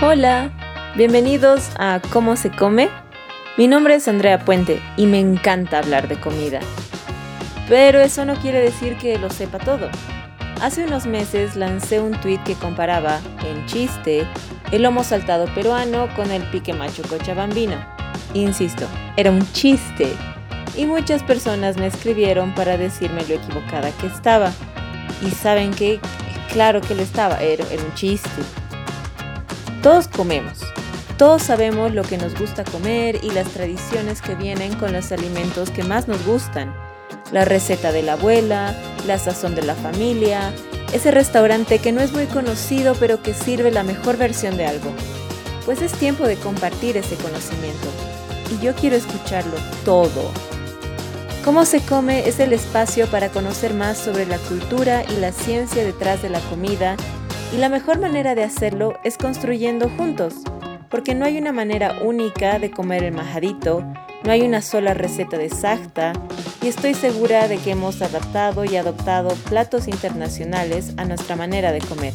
Hola, bienvenidos a ¿Cómo se come? Mi nombre es Andrea Puente y me encanta hablar de comida. Pero eso no quiere decir que lo sepa todo. Hace unos meses lancé un tweet que comparaba, en chiste, el lomo saltado peruano con el pique macho cochabambino. Insisto, era un chiste. Y muchas personas me escribieron para decirme lo equivocada que estaba. Y saben que, claro que lo estaba, era un chiste. Todos comemos. Todos sabemos lo que nos gusta comer y las tradiciones que vienen con los alimentos que más nos gustan. La receta de la abuela, la sazón de la familia, ese restaurante que no es muy conocido pero que sirve la mejor versión de algo. Pues es tiempo de compartir ese conocimiento. Y yo quiero escucharlo todo. Cómo se come es el espacio para conocer más sobre la cultura y la ciencia detrás de la comida y la mejor manera de hacerlo es construyendo juntos, porque no hay una manera única de comer el majadito, no hay una sola receta exacta, y estoy segura de que hemos adaptado y adoptado platos internacionales a nuestra manera de comer.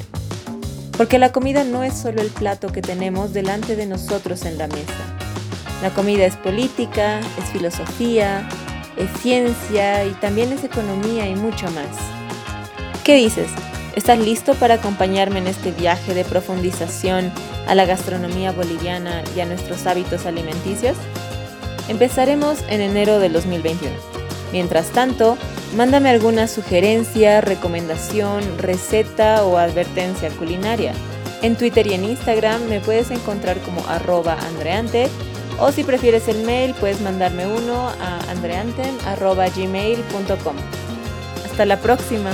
Porque la comida no es solo el plato que tenemos delante de nosotros en la mesa. La comida es política, es filosofía, es ciencia y también es economía y mucho más. ¿Qué dices? ¿Estás listo para acompañarme en este viaje de profundización a la gastronomía boliviana y a nuestros hábitos alimenticios? Empezaremos en enero del 2021. Mientras tanto, mándame alguna sugerencia, recomendación, receta o advertencia culinaria. En Twitter y en Instagram me puedes encontrar como arroba andreante o si prefieres el mail puedes mandarme uno a andreanten.gmail.com. Hasta la próxima.